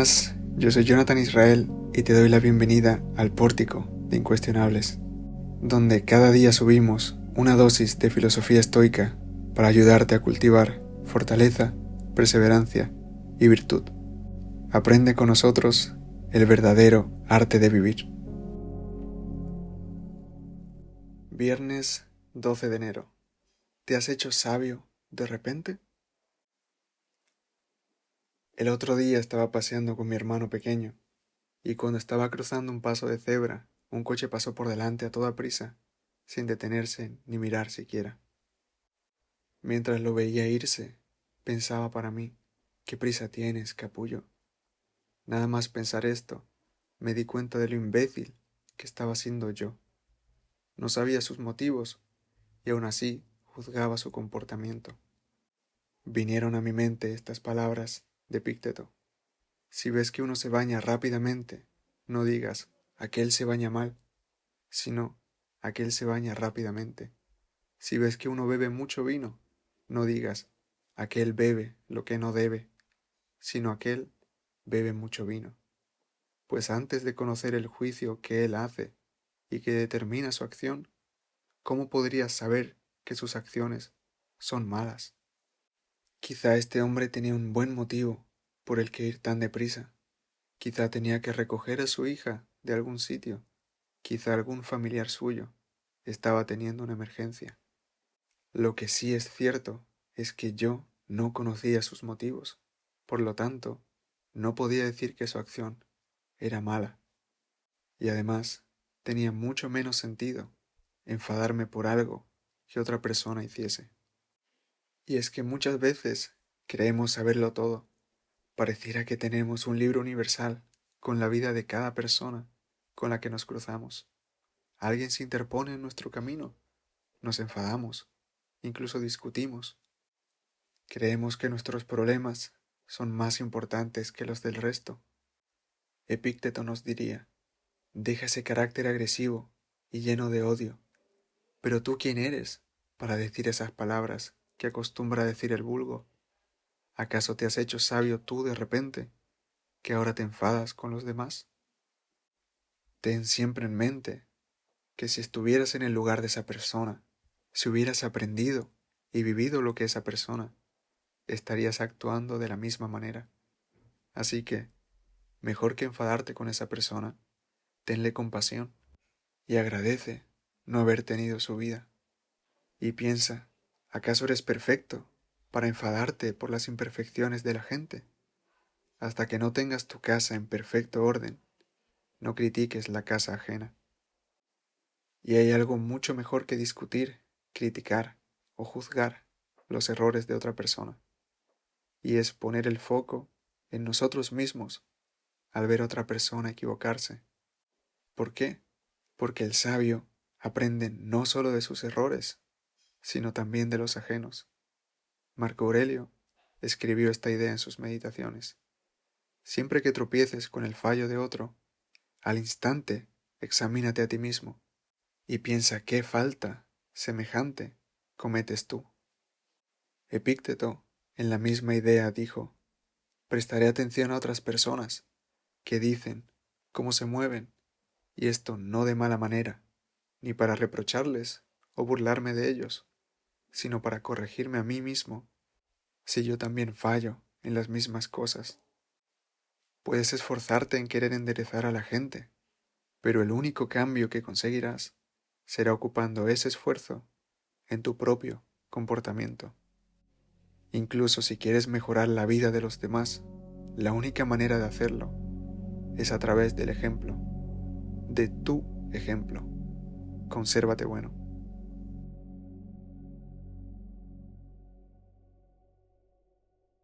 buenas, yo soy Jonathan Israel y te doy la bienvenida al Pórtico de Incuestionables, donde cada día subimos una dosis de filosofía estoica para ayudarte a cultivar fortaleza, perseverancia y virtud. Aprende con nosotros el verdadero arte de vivir. Viernes 12 de enero. ¿Te has hecho sabio de repente? El otro día estaba paseando con mi hermano pequeño, y cuando estaba cruzando un paso de cebra, un coche pasó por delante a toda prisa, sin detenerse ni mirar siquiera. Mientras lo veía irse, pensaba para mí, ¿qué prisa tienes, capullo? Nada más pensar esto, me di cuenta de lo imbécil que estaba siendo yo. No sabía sus motivos, y aún así juzgaba su comportamiento. Vinieron a mi mente estas palabras de Pícteto. Si ves que uno se baña rápidamente, no digas, aquel se baña mal, sino, aquel se baña rápidamente. Si ves que uno bebe mucho vino, no digas, aquel bebe lo que no debe, sino aquel bebe mucho vino. Pues antes de conocer el juicio que él hace y que determina su acción, ¿cómo podrías saber que sus acciones son malas? Quizá este hombre tenía un buen motivo por el que ir tan deprisa. Quizá tenía que recoger a su hija de algún sitio. Quizá algún familiar suyo estaba teniendo una emergencia. Lo que sí es cierto es que yo no conocía sus motivos. Por lo tanto, no podía decir que su acción era mala. Y además, tenía mucho menos sentido enfadarme por algo que otra persona hiciese. Y es que muchas veces creemos saberlo todo. Pareciera que tenemos un libro universal con la vida de cada persona con la que nos cruzamos. Alguien se interpone en nuestro camino. Nos enfadamos, incluso discutimos. Creemos que nuestros problemas son más importantes que los del resto. Epícteto nos diría, deja ese carácter agresivo y lleno de odio. Pero tú quién eres para decir esas palabras que acostumbra decir el vulgo? ¿Acaso te has hecho sabio tú de repente, que ahora te enfadas con los demás? Ten siempre en mente que si estuvieras en el lugar de esa persona, si hubieras aprendido y vivido lo que esa persona, estarías actuando de la misma manera. Así que, mejor que enfadarte con esa persona, tenle compasión y agradece no haber tenido su vida. Y piensa ¿Acaso eres perfecto para enfadarte por las imperfecciones de la gente? Hasta que no tengas tu casa en perfecto orden, no critiques la casa ajena. Y hay algo mucho mejor que discutir, criticar o juzgar los errores de otra persona, y es poner el foco en nosotros mismos al ver otra persona equivocarse. ¿Por qué? Porque el sabio aprende no solo de sus errores, sino también de los ajenos. Marco Aurelio escribió esta idea en sus meditaciones. Siempre que tropieces con el fallo de otro, al instante examínate a ti mismo y piensa qué falta semejante cometes tú. Epícteto, en la misma idea, dijo, prestaré atención a otras personas que dicen cómo se mueven, y esto no de mala manera, ni para reprocharles o burlarme de ellos, sino para corregirme a mí mismo, si yo también fallo en las mismas cosas. Puedes esforzarte en querer enderezar a la gente, pero el único cambio que conseguirás será ocupando ese esfuerzo en tu propio comportamiento. Incluso si quieres mejorar la vida de los demás, la única manera de hacerlo es a través del ejemplo, de tu ejemplo. Consérvate bueno.